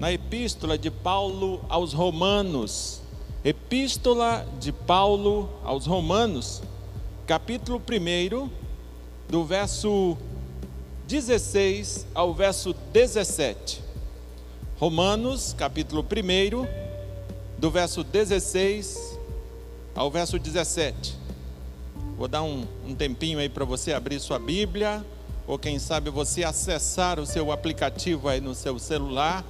na epístola de Paulo aos Romanos. Epístola de Paulo aos Romanos, capítulo 1, do verso 16 ao verso 17. Romanos, capítulo 1, do verso 16 ao verso 17. Vou dar um, um tempinho aí para você abrir sua Bíblia, ou quem sabe você acessar o seu aplicativo aí no seu celular.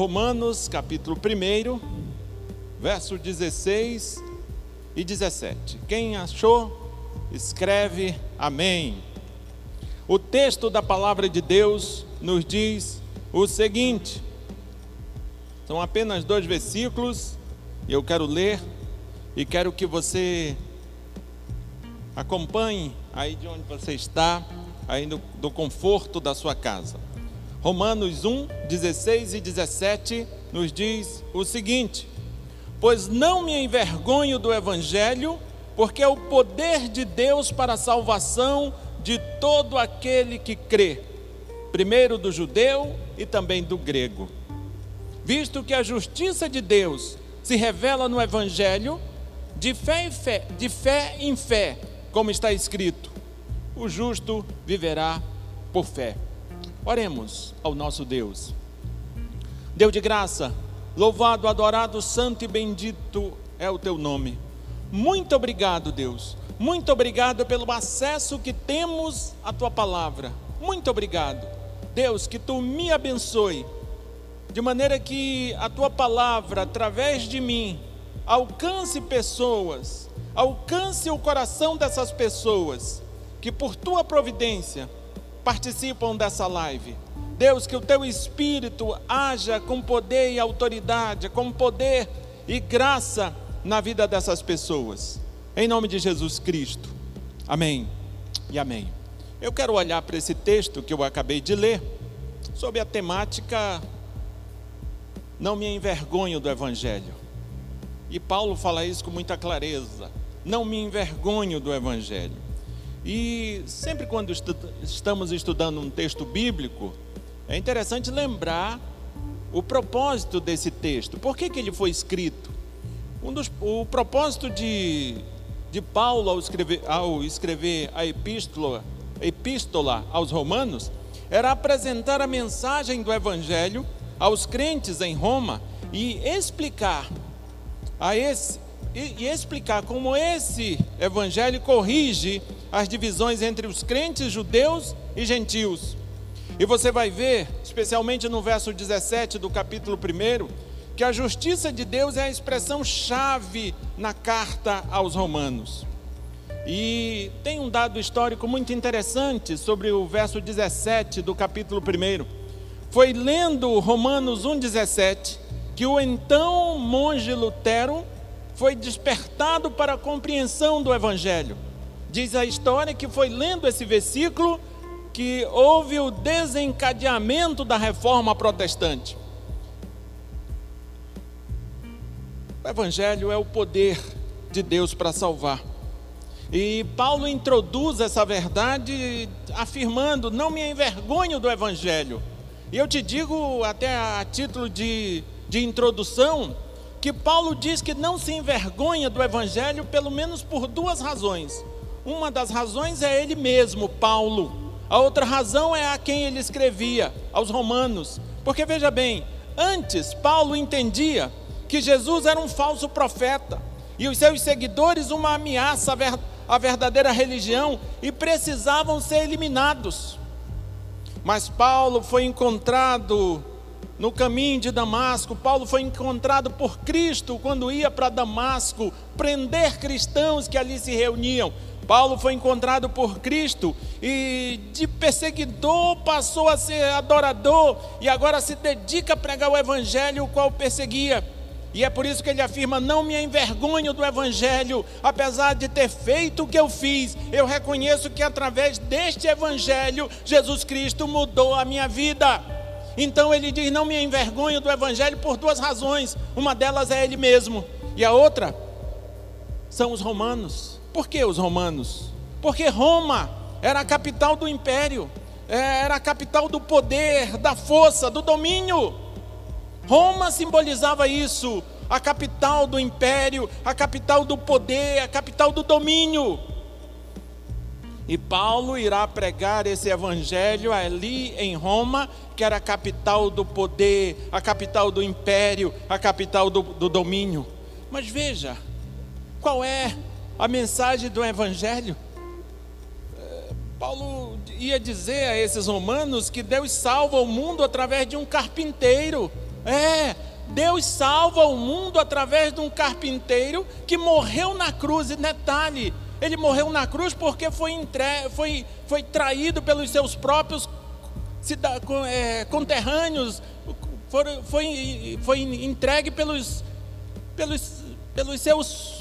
Romanos, capítulo 1, verso 16 e 17. Quem achou, escreve amém. O texto da palavra de Deus nos diz o seguinte: são apenas dois versículos, e eu quero ler e quero que você Acompanhe aí de onde você está, aí do, do conforto da sua casa. Romanos 1, 16 e 17 nos diz o seguinte: Pois não me envergonho do Evangelho, porque é o poder de Deus para a salvação de todo aquele que crê, primeiro do judeu e também do grego. Visto que a justiça de Deus se revela no Evangelho, de fé em fé, de fé em fé como está escrito: o justo viverá por fé. Oremos ao nosso Deus. Deus de graça, louvado, adorado, santo e bendito é o teu nome. Muito obrigado, Deus. Muito obrigado pelo acesso que temos à tua palavra. Muito obrigado. Deus, que tu me abençoe, de maneira que a tua palavra, através de mim, alcance pessoas alcance o coração dessas pessoas que, por tua providência, participam dessa live. Deus, que o teu espírito haja com poder e autoridade, com poder e graça na vida dessas pessoas. Em nome de Jesus Cristo. Amém e amém. Eu quero olhar para esse texto que eu acabei de ler, sobre a temática Não me envergonho do Evangelho. E Paulo fala isso com muita clareza não me envergonho do Evangelho. E sempre quando estu estamos estudando um texto bíblico, é interessante lembrar o propósito desse texto. Por que, que ele foi escrito? Um dos, o propósito de, de Paulo ao escrever, ao escrever a epístola, epístola aos Romanos era apresentar a mensagem do Evangelho aos crentes em Roma e explicar a esse, e, e explicar como esse evangelho corrige as divisões entre os crentes judeus e gentios. E você vai ver, especialmente no verso 17 do capítulo 1, que a justiça de Deus é a expressão chave na carta aos Romanos. E tem um dado histórico muito interessante sobre o verso 17 do capítulo 1. Foi lendo Romanos 1,17 que o então monge Lutero foi despertado para a compreensão do Evangelho. Diz a história que foi lendo esse versículo que houve o desencadeamento da reforma protestante. O Evangelho é o poder de Deus para salvar. E Paulo introduz essa verdade afirmando: não me envergonho do Evangelho. E eu te digo, até a título de, de introdução, que Paulo diz que não se envergonha do Evangelho, pelo menos por duas razões. Uma das razões é ele mesmo, Paulo. A outra razão é a quem ele escrevia, aos Romanos. Porque veja bem, antes Paulo entendia que Jesus era um falso profeta e os seus seguidores uma ameaça à verdadeira religião e precisavam ser eliminados. Mas Paulo foi encontrado no caminho de Damasco, Paulo foi encontrado por Cristo quando ia para Damasco prender cristãos que ali se reuniam. Paulo foi encontrado por Cristo e de perseguidor passou a ser adorador e agora se dedica a pregar o evangelho o qual perseguia. E é por isso que ele afirma: Não me envergonho do Evangelho, apesar de ter feito o que eu fiz, eu reconheço que através deste Evangelho, Jesus Cristo mudou a minha vida. Então ele diz: Não me envergonho do Evangelho por duas razões. Uma delas é ele mesmo, e a outra são os romanos. Por que os romanos? Porque Roma era a capital do império, era a capital do poder, da força, do domínio. Roma simbolizava isso, a capital do império, a capital do poder, a capital do domínio. E Paulo irá pregar esse evangelho ali em Roma, que era a capital do poder, a capital do império, a capital do, do domínio. Mas veja, qual é a mensagem do evangelho? É, Paulo ia dizer a esses romanos que Deus salva o mundo através de um carpinteiro. É, Deus salva o mundo através de um carpinteiro que morreu na cruz. E detalhe, ele morreu na cruz porque foi, entre, foi, foi traído pelos seus próprios é, conterrâneos, foi, foi, foi entregue pelos, pelos, pelos seus,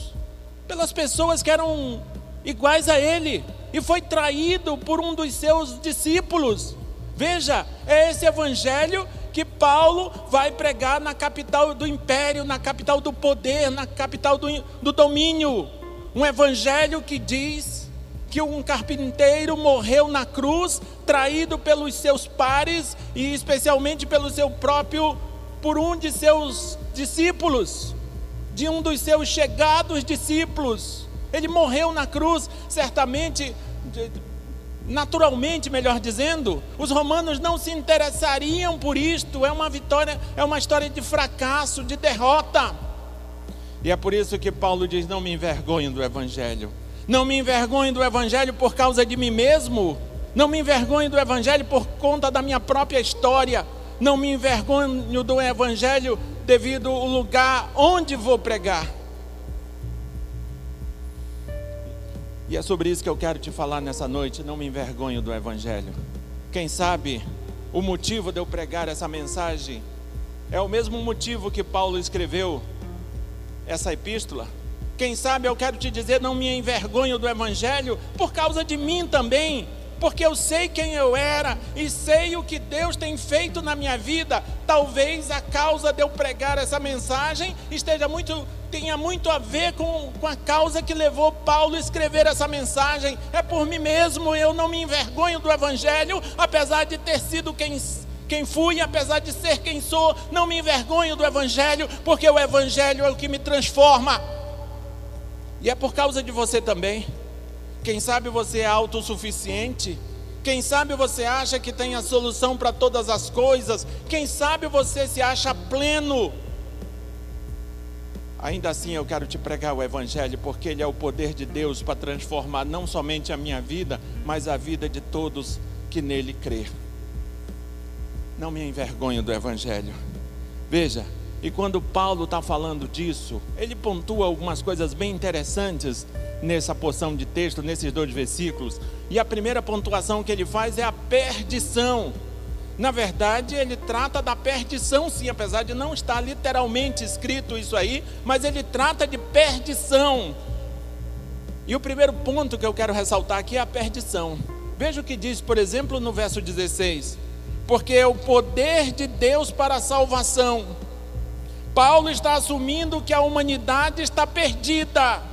pelas pessoas que eram iguais a ele, e foi traído por um dos seus discípulos. Veja, é esse evangelho que Paulo vai pregar na capital do império, na capital do poder, na capital do, do domínio. Um evangelho que diz que um carpinteiro morreu na cruz, traído pelos seus pares e especialmente pelo seu próprio, por um de seus discípulos, de um dos seus chegados discípulos. Ele morreu na cruz, certamente naturalmente, melhor dizendo, os romanos não se interessariam por isto. É uma vitória, é uma história de fracasso, de derrota. E é por isso que Paulo diz: Não me envergonho do Evangelho. Não me envergonho do Evangelho por causa de mim mesmo. Não me envergonho do Evangelho por conta da minha própria história. Não me envergonho do Evangelho devido ao lugar onde vou pregar. E é sobre isso que eu quero te falar nessa noite. Não me envergonho do Evangelho. Quem sabe o motivo de eu pregar essa mensagem é o mesmo motivo que Paulo escreveu essa epístola. Quem sabe eu quero te dizer, não me envergonho do Evangelho por causa de mim também porque eu sei quem eu era e sei o que Deus tem feito na minha vida. Talvez a causa de eu pregar essa mensagem esteja muito tenha muito a ver com, com a causa que levou Paulo a escrever essa mensagem. É por mim mesmo, eu não me envergonho do Evangelho, apesar de ter sido quem, quem fui, apesar de ser quem sou, não me envergonho do Evangelho, porque o Evangelho é o que me transforma. E é por causa de você também. Quem sabe você é autossuficiente? Quem sabe você acha que tem a solução para todas as coisas? Quem sabe você se acha pleno? Ainda assim, eu quero te pregar o Evangelho, porque ele é o poder de Deus para transformar não somente a minha vida, mas a vida de todos que nele crê. Não me envergonho do Evangelho. Veja, e quando Paulo está falando disso, ele pontua algumas coisas bem interessantes nessa porção de texto, nesses dois versículos. E a primeira pontuação que ele faz é a perdição. Na verdade, ele trata da perdição, sim, apesar de não estar literalmente escrito isso aí, mas ele trata de perdição. E o primeiro ponto que eu quero ressaltar aqui é a perdição. Veja o que diz, por exemplo, no verso 16: Porque é o poder de Deus para a salvação. Paulo está assumindo que a humanidade está perdida.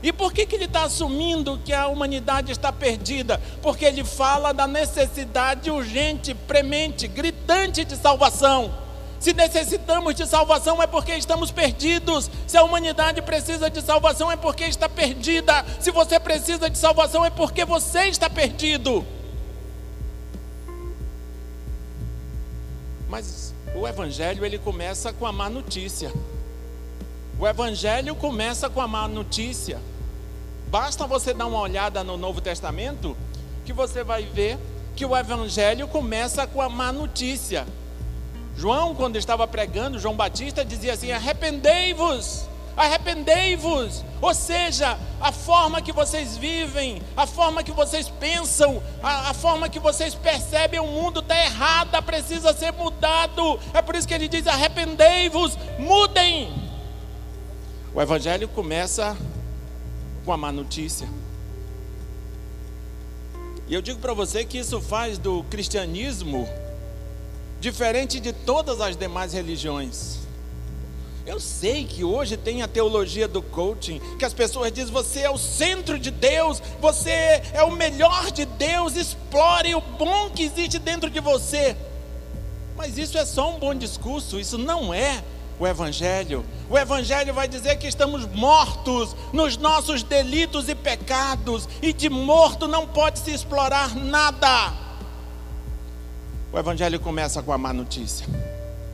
E por que, que ele está assumindo que a humanidade está perdida? Porque ele fala da necessidade urgente, premente, gritante de salvação. Se necessitamos de salvação é porque estamos perdidos. Se a humanidade precisa de salvação é porque está perdida. Se você precisa de salvação é porque você está perdido. Mas o evangelho ele começa com a má notícia. O Evangelho começa com a má notícia. Basta você dar uma olhada no Novo Testamento que você vai ver que o Evangelho começa com a má notícia. João, quando estava pregando, João Batista dizia assim: arrependei-vos, arrependei-vos. Ou seja, a forma que vocês vivem, a forma que vocês pensam, a, a forma que vocês percebem o mundo está errada, precisa ser mudado. É por isso que ele diz: arrependei-vos, mudem. O evangelho começa com a má notícia. E eu digo para você que isso faz do cristianismo diferente de todas as demais religiões. Eu sei que hoje tem a teologia do coaching, que as pessoas dizem: você é o centro de Deus, você é o melhor de Deus, explore o bom que existe dentro de você. Mas isso é só um bom discurso, isso não é o Evangelho. O Evangelho vai dizer que estamos mortos nos nossos delitos e pecados, e de morto não pode se explorar nada. O Evangelho começa com a má notícia,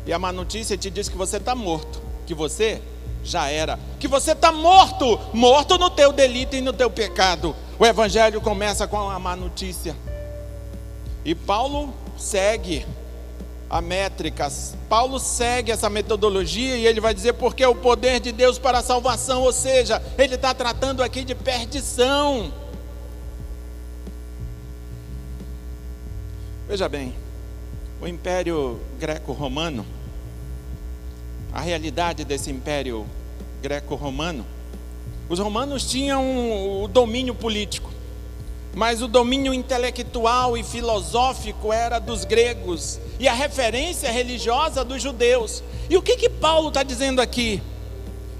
e a má notícia te diz que você está morto, que você já era, que você está morto, morto no teu delito e no teu pecado. O Evangelho começa com a má notícia, e Paulo segue a métricas. Paulo segue essa metodologia e ele vai dizer porque é o poder de Deus para a salvação, ou seja, ele está tratando aqui de perdição. Veja bem, o Império Greco-Romano, a realidade desse Império Greco-Romano, os romanos tinham o domínio político mas o domínio intelectual e filosófico era dos gregos e a referência religiosa dos judeus. E o que que Paulo está dizendo aqui?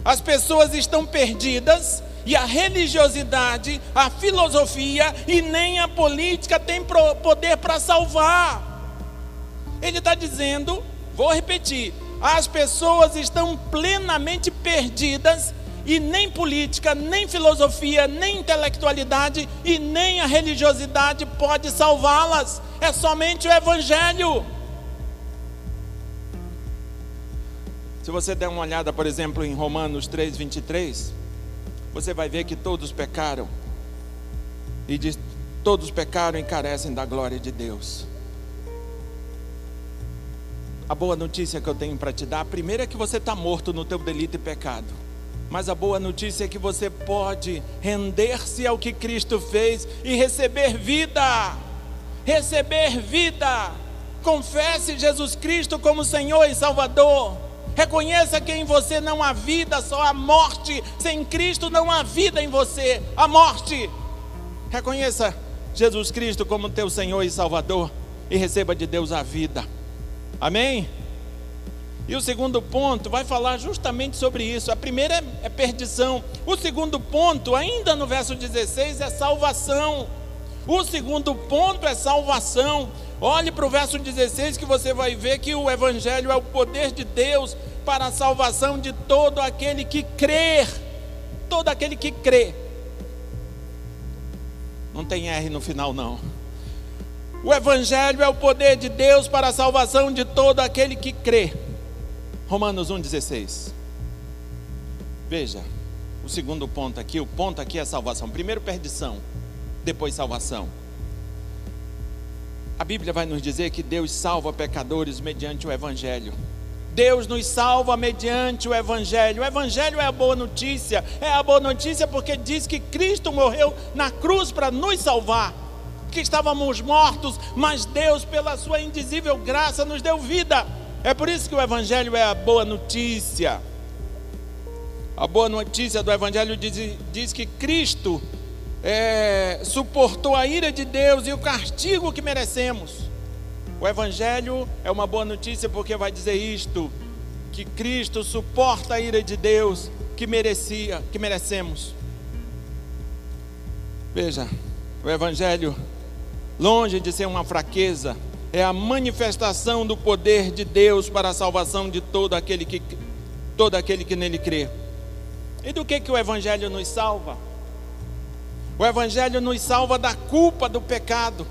As pessoas estão perdidas e a religiosidade, a filosofia e nem a política tem poder para salvar. Ele está dizendo, vou repetir, as pessoas estão plenamente perdidas e nem política, nem filosofia, nem intelectualidade e nem a religiosidade pode salvá-las. É somente o Evangelho. Se você der uma olhada, por exemplo, em Romanos 3, 23, você vai ver que todos pecaram. E diz: todos pecaram e carecem da glória de Deus. A boa notícia que eu tenho para te dar, a primeira é que você está morto no teu delito e pecado. Mas a boa notícia é que você pode render-se ao que Cristo fez e receber vida. Receber vida. Confesse Jesus Cristo como Senhor e Salvador. Reconheça que em você não há vida, só há morte. Sem Cristo não há vida em você, há morte. Reconheça Jesus Cristo como teu Senhor e Salvador e receba de Deus a vida. Amém? E o segundo ponto vai falar justamente sobre isso. A primeira é perdição. O segundo ponto, ainda no verso 16, é salvação. O segundo ponto é salvação. Olhe para o verso 16 que você vai ver que o Evangelho é o poder de Deus para a salvação de todo aquele que crer. Todo aquele que crê. Não tem R no final, não. O Evangelho é o poder de Deus para a salvação de todo aquele que crê. Romanos 1,16. Veja, o segundo ponto aqui, o ponto aqui é salvação. Primeiro perdição, depois salvação. A Bíblia vai nos dizer que Deus salva pecadores mediante o Evangelho. Deus nos salva mediante o Evangelho. O Evangelho é a boa notícia. É a boa notícia porque diz que Cristo morreu na cruz para nos salvar. Que estávamos mortos, mas Deus, pela sua indizível graça, nos deu vida. É por isso que o Evangelho é a boa notícia. A boa notícia do Evangelho diz, diz que Cristo é, suportou a ira de Deus e o castigo que merecemos. O Evangelho é uma boa notícia porque vai dizer isto: que Cristo suporta a ira de Deus que merecia, que merecemos. Veja, o Evangelho, longe de ser uma fraqueza, é a manifestação do poder de Deus para a salvação de todo aquele que, todo aquele que nele crê. E do que, que o Evangelho nos salva? O Evangelho nos salva da culpa do pecado.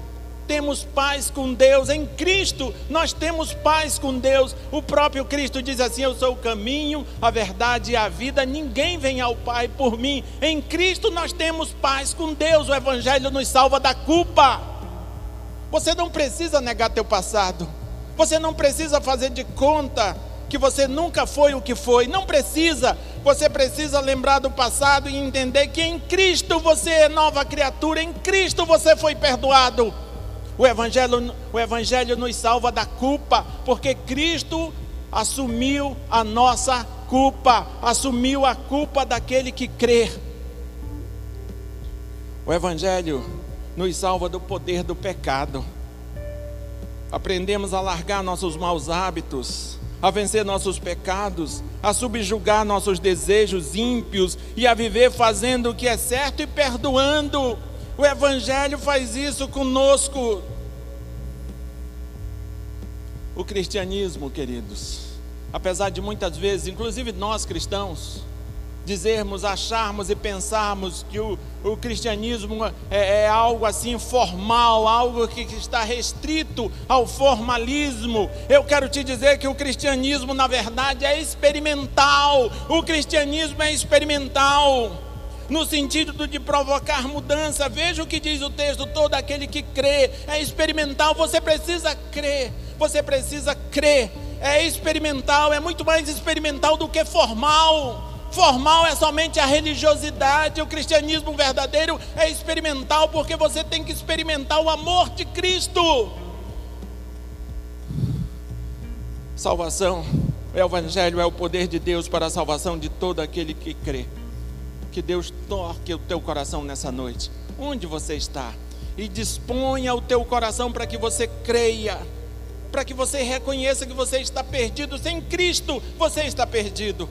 Temos paz com Deus, em Cristo nós temos paz com Deus. O próprio Cristo diz assim: Eu sou o caminho, a verdade e a vida, ninguém vem ao Pai por mim. Em Cristo nós temos paz com Deus, o Evangelho nos salva da culpa. Você não precisa negar teu passado. Você não precisa fazer de conta que você nunca foi o que foi. Não precisa. Você precisa lembrar do passado e entender que em Cristo você é nova criatura. Em Cristo você foi perdoado. O evangelho, o evangelho nos salva da culpa, porque Cristo assumiu a nossa culpa, assumiu a culpa daquele que crê. O evangelho nos salva do poder do pecado. Aprendemos a largar nossos maus hábitos, a vencer nossos pecados, a subjugar nossos desejos ímpios e a viver fazendo o que é certo e perdoando. O Evangelho faz isso conosco. O cristianismo, queridos, apesar de muitas vezes, inclusive nós cristãos, dizermos, acharmos e pensarmos que o, o cristianismo é, é, algo assim formal, algo que, que está restrito ao formalismo. Eu quero te dizer que o cristianismo, na verdade, é experimental. O cristianismo é experimental. No sentido de provocar mudança, veja o que diz o texto: todo aquele que crê é experimental. Você precisa crer, você precisa crer. É experimental, é muito mais experimental do que formal. Formal é somente a religiosidade, o cristianismo verdadeiro é experimental, porque você tem que experimentar o amor de Cristo. Salvação, o Evangelho é o poder de Deus para a salvação de todo aquele que crê. Que Deus toque o teu coração nessa noite, onde você está, e disponha o teu coração para que você creia, para que você reconheça que você está perdido. Sem Cristo, você está perdido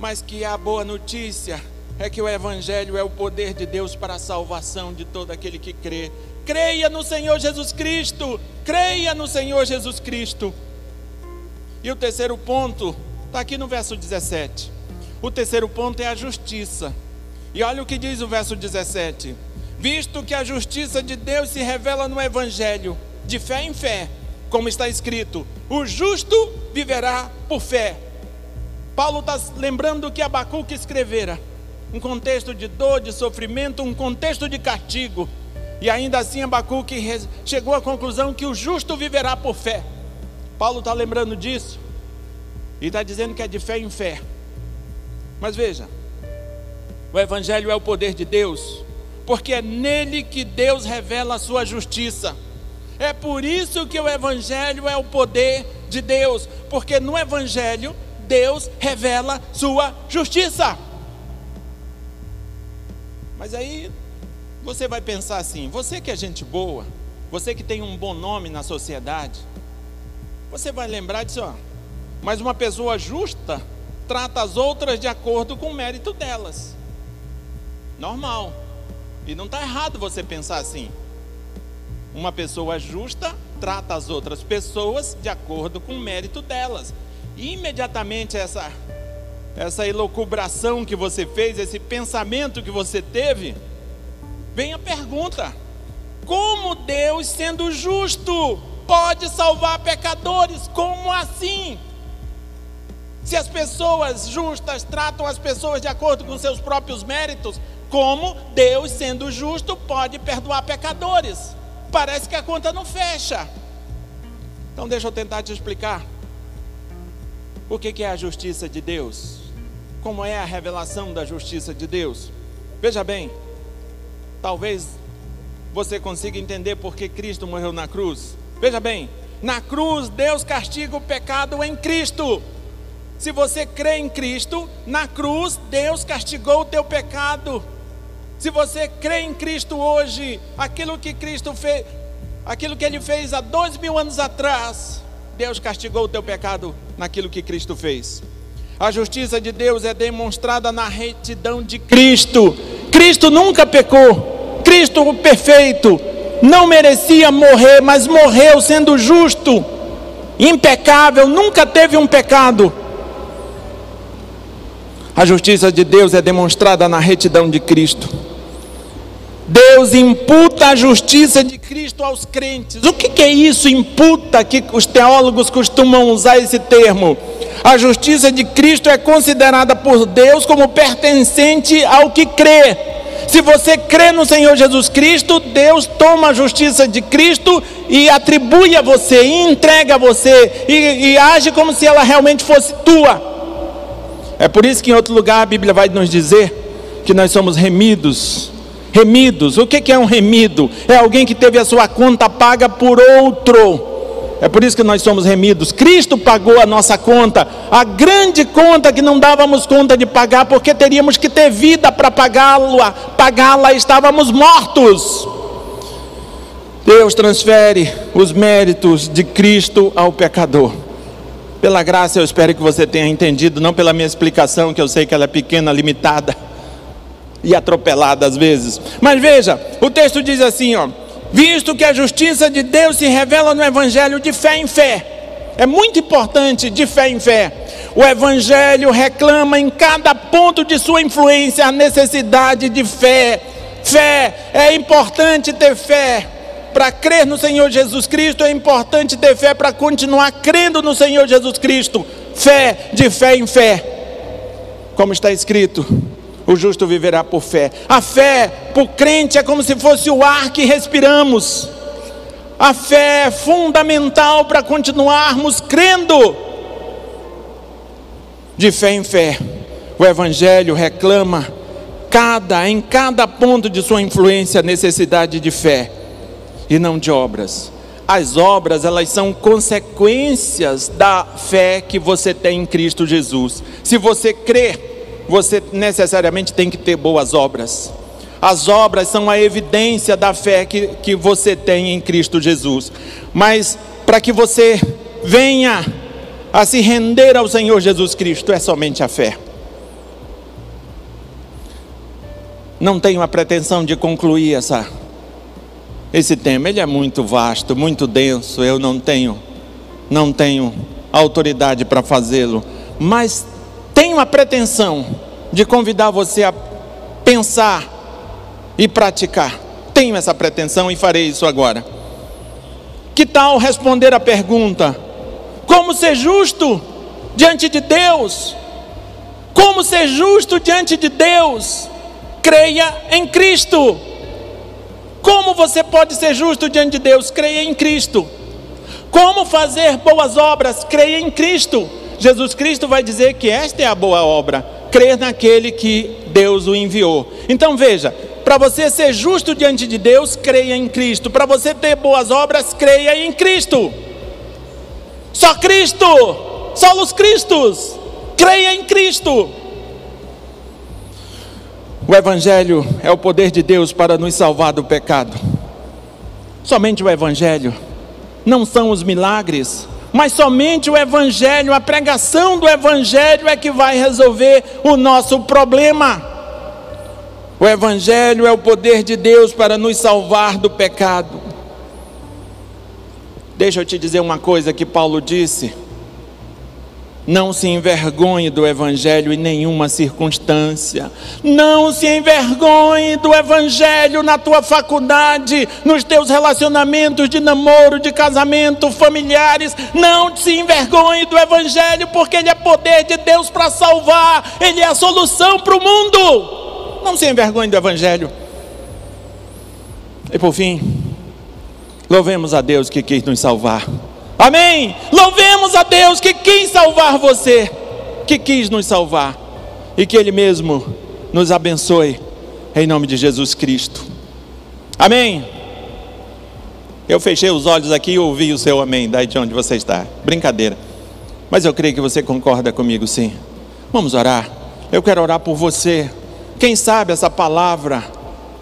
mas que a boa notícia é que o Evangelho é o poder de Deus para a salvação de todo aquele que crê. Creia no Senhor Jesus Cristo, creia no Senhor Jesus Cristo. E o terceiro ponto está aqui no verso 17. O terceiro ponto é a justiça. E olha o que diz o verso 17: Visto que a justiça de Deus se revela no Evangelho, de fé em fé, como está escrito: o justo viverá por fé. Paulo está lembrando que Abacuque escrevera. Um contexto de dor, de sofrimento, um contexto de castigo. E ainda assim Abacuque chegou à conclusão que o justo viverá por fé. Paulo está lembrando disso. E está dizendo que é de fé em fé. Mas veja, o Evangelho é o poder de Deus, porque é nele que Deus revela a sua justiça. É por isso que o Evangelho é o poder de Deus, porque no Evangelho Deus revela sua justiça. Mas aí você vai pensar assim: você que é gente boa, você que tem um bom nome na sociedade, você vai lembrar disso, ó. Mas uma pessoa justa trata as outras de acordo com o mérito delas. Normal. E não está errado você pensar assim. Uma pessoa justa trata as outras pessoas de acordo com o mérito delas. Imediatamente essa essa elocubração que você fez, esse pensamento que você teve, vem a pergunta: como Deus, sendo justo, pode salvar pecadores? Como assim? Se as pessoas justas tratam as pessoas de acordo com seus próprios méritos, como Deus, sendo justo, pode perdoar pecadores? Parece que a conta não fecha. Então, deixa eu tentar te explicar. O que é a justiça de Deus? Como é a revelação da justiça de Deus? Veja bem, talvez você consiga entender por que Cristo morreu na cruz. Veja bem, na cruz Deus castiga o pecado em Cristo. Se você crê em Cristo, na cruz Deus castigou o teu pecado. Se você crê em Cristo hoje, aquilo que Cristo fez, aquilo que Ele fez há dois mil anos atrás, Deus castigou o teu pecado naquilo que Cristo fez. A justiça de Deus é demonstrada na retidão de Cristo. Cristo nunca pecou. Cristo o perfeito não merecia morrer, mas morreu sendo justo, impecável, nunca teve um pecado. A justiça de Deus é demonstrada na retidão de Cristo. Deus imputa a justiça de Cristo aos crentes. O que, que é isso? Imputa, que os teólogos costumam usar esse termo. A justiça de Cristo é considerada por Deus como pertencente ao que crê. Se você crê no Senhor Jesus Cristo, Deus toma a justiça de Cristo e atribui a você, e entrega a você, e, e age como se ela realmente fosse tua. É por isso que em outro lugar a Bíblia vai nos dizer que nós somos remidos Remidos, o que é um remido? É alguém que teve a sua conta paga por outro. É por isso que nós somos remidos. Cristo pagou a nossa conta, a grande conta que não dávamos conta de pagar, porque teríamos que ter vida para pagá-la. Pagá-la, estávamos mortos. Deus transfere os méritos de Cristo ao pecador. Pela graça, eu espero que você tenha entendido, não pela minha explicação, que eu sei que ela é pequena, limitada e atropelada às vezes. Mas veja, o texto diz assim, ó: "Visto que a justiça de Deus se revela no evangelho de fé em fé". é muito importante de fé em fé. O Evangelho reclama em cada ponto de sua influência a necessidade de fé. Fé, é importante ter fé. Para crer no Senhor Jesus Cristo, é importante ter fé para continuar crendo no Senhor Jesus Cristo. Fé, de fé em fé. Como está escrito, o justo viverá por fé. A fé, por crente, é como se fosse o ar que respiramos. A fé é fundamental para continuarmos crendo. De fé em fé, o Evangelho reclama cada, em cada ponto de sua influência, a necessidade de fé e não de obras. As obras, elas são consequências da fé que você tem em Cristo Jesus. Se você crê, você necessariamente tem que ter boas obras. As obras são a evidência da fé que, que você tem em Cristo Jesus. Mas para que você venha a se render ao Senhor Jesus Cristo, é somente a fé. Não tenho a pretensão de concluir essa, esse tema. Ele é muito vasto, muito denso. Eu não tenho, não tenho autoridade para fazê-lo. Mas tenho a pretensão de convidar você a pensar e praticar. Tenho essa pretensão e farei isso agora. Que tal responder a pergunta: como ser justo diante de Deus? Como ser justo diante de Deus? Creia em Cristo. Como você pode ser justo diante de Deus? Creia em Cristo. Como fazer boas obras? Creia em Cristo. Jesus Cristo vai dizer que esta é a boa obra, crer naquele que Deus o enviou. Então veja, para você ser justo diante de Deus, creia em Cristo. Para você ter boas obras, creia em Cristo. Só Cristo, só os Cristos. Creia em Cristo. O Evangelho é o poder de Deus para nos salvar do pecado. Somente o Evangelho, não são os milagres, mas somente o Evangelho, a pregação do Evangelho é que vai resolver o nosso problema. O Evangelho é o poder de Deus para nos salvar do pecado. Deixa eu te dizer uma coisa que Paulo disse. Não se envergonhe do Evangelho em nenhuma circunstância. Não se envergonhe do Evangelho na tua faculdade, nos teus relacionamentos de namoro, de casamento, familiares. Não se envergonhe do Evangelho, porque ele é poder de Deus para salvar, ele é a solução para o mundo. Não se envergonhe do Evangelho. E por fim, louvemos a Deus que quis nos salvar. Amém. Louvemos a Deus que quis salvar você, que quis nos salvar e que Ele mesmo nos abençoe em nome de Jesus Cristo. Amém. Eu fechei os olhos aqui e ouvi o seu amém, daí de onde você está. Brincadeira. Mas eu creio que você concorda comigo, sim. Vamos orar. Eu quero orar por você. Quem sabe essa palavra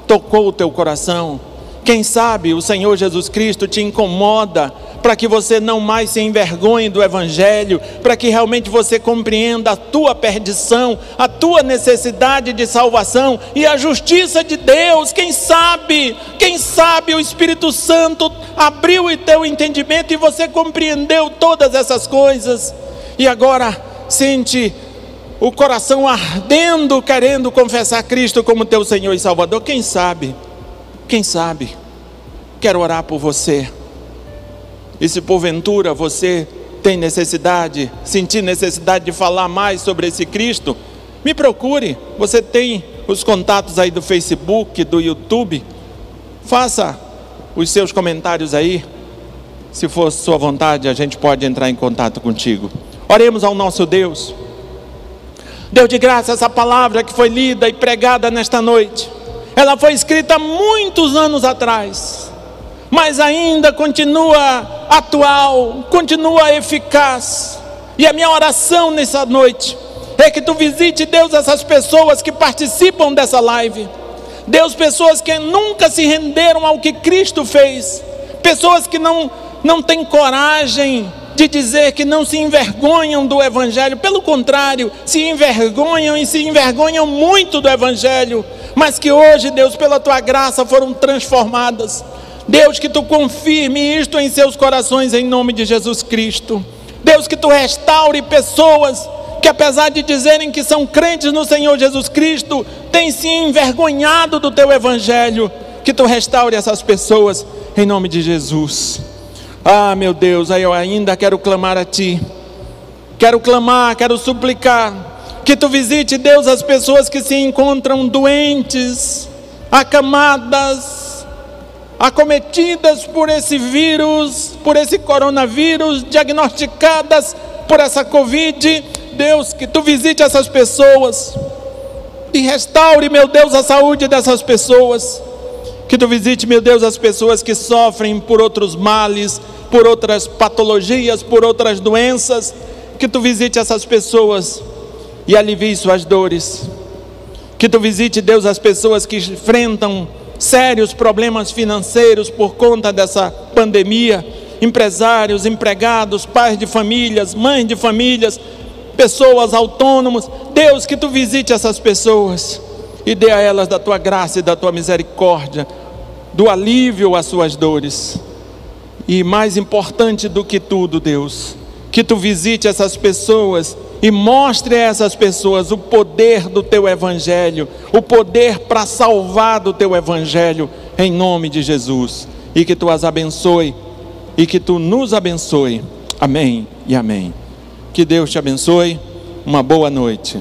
tocou o teu coração. Quem sabe o Senhor Jesus Cristo te incomoda para que você não mais se envergonhe do Evangelho, para que realmente você compreenda a tua perdição, a tua necessidade de salvação e a justiça de Deus. Quem sabe, quem sabe o Espírito Santo abriu o teu entendimento e você compreendeu todas essas coisas, e agora sente o coração ardendo, querendo confessar Cristo como teu Senhor e Salvador, quem sabe? Quem sabe? Quero orar por você. E se porventura você tem necessidade, sentir necessidade de falar mais sobre esse Cristo, me procure. Você tem os contatos aí do Facebook, do YouTube. Faça os seus comentários aí. Se for sua vontade, a gente pode entrar em contato contigo. Oremos ao nosso Deus. Deus de graça, essa palavra que foi lida e pregada nesta noite, ela foi escrita muitos anos atrás, mas ainda continua atual, continua eficaz. E a minha oração nessa noite é que tu visite, Deus, essas pessoas que participam dessa live. Deus, pessoas que nunca se renderam ao que Cristo fez, pessoas que não, não têm coragem de dizer que não se envergonham do Evangelho, pelo contrário, se envergonham e se envergonham muito do Evangelho, mas que hoje, Deus, pela tua graça, foram transformadas. Deus, que tu confirme isto em seus corações, em nome de Jesus Cristo. Deus, que tu restaure pessoas que, apesar de dizerem que são crentes no Senhor Jesus Cristo, têm se envergonhado do teu evangelho. Que tu restaure essas pessoas em nome de Jesus. Ah, meu Deus, eu ainda quero clamar a ti. Quero clamar, quero suplicar que tu visite, Deus, as pessoas que se encontram doentes, acamadas, acometidas por esse vírus, por esse coronavírus, diagnosticadas por essa Covid. Deus, que tu visite essas pessoas e restaure, meu Deus, a saúde dessas pessoas. Que tu visite, meu Deus, as pessoas que sofrem por outros males, por outras patologias, por outras doenças. Que tu visite essas pessoas e alivie suas dores. Que tu visite, Deus, as pessoas que enfrentam sérios problemas financeiros por conta dessa pandemia. Empresários, empregados, pais de famílias, mães de famílias, pessoas autônomos. Deus, que tu visite essas pessoas e dê a elas da tua graça e da tua misericórdia, do alívio às suas dores. E mais importante do que tudo, Deus, que tu visite essas pessoas e mostre a essas pessoas o poder do teu evangelho, o poder para salvar do teu evangelho, em nome de Jesus. E que tu as abençoe e que tu nos abençoe. Amém e amém. Que Deus te abençoe. Uma boa noite.